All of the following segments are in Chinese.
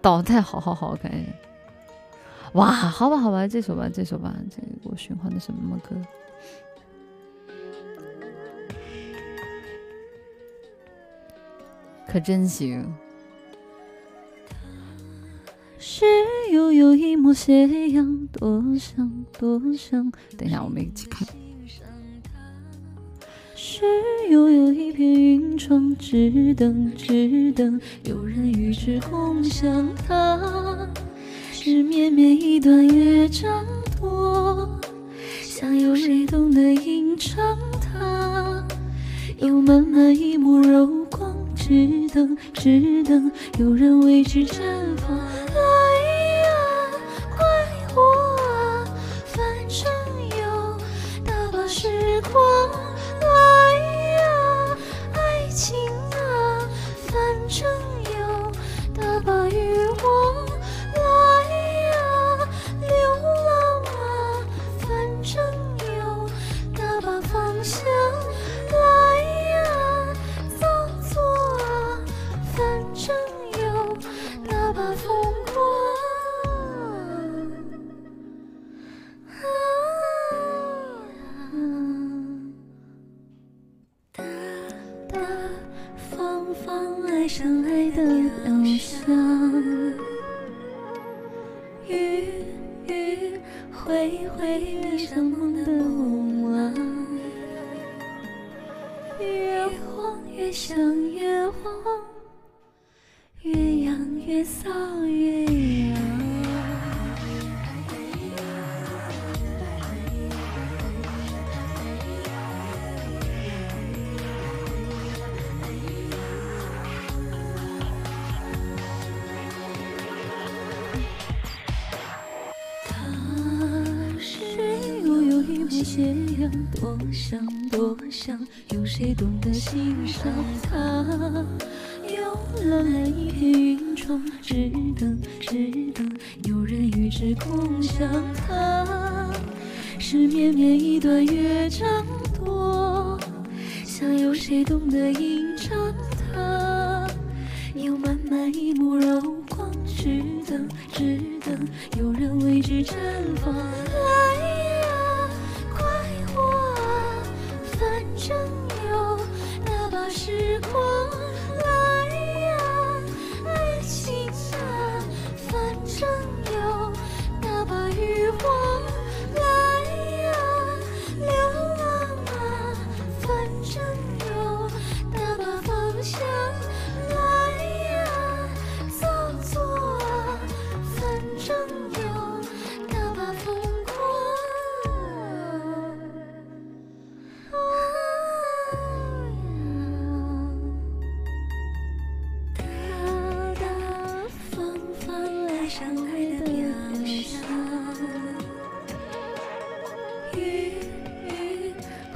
倒带，好好好，感谢。哇，好吧，好吧，这首吧，这首吧，这个我循环的什么歌？可真行。是悠悠一抹斜阳，多想多想。等一下，我们一起看。是又有一片云窗，只等只等有人与之共享它。是绵绵一段乐章，多想有谁懂得吟唱它。有满满一抹柔光，只等只等有人为之绽放。爱上爱的表象，雨雨挥挥迷上梦的梦啊，越慌越想越慌，越痒越搔越痒。一抹斜阳，多想多想，有谁懂得欣赏它？有蓝蓝一片云窗，只等只等有人与之共享它。是绵绵一段乐章，多想有谁懂得吟唱它。有满满一抹柔光，只等只等有人为之绽放。反正有大把时光。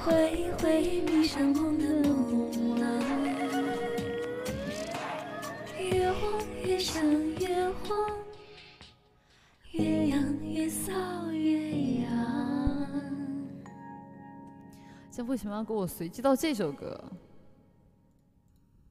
雨挥挥迷上梦的梦啊，越慌越想越慌，越痒越搔越痒。这为什么要给我随机到这首歌？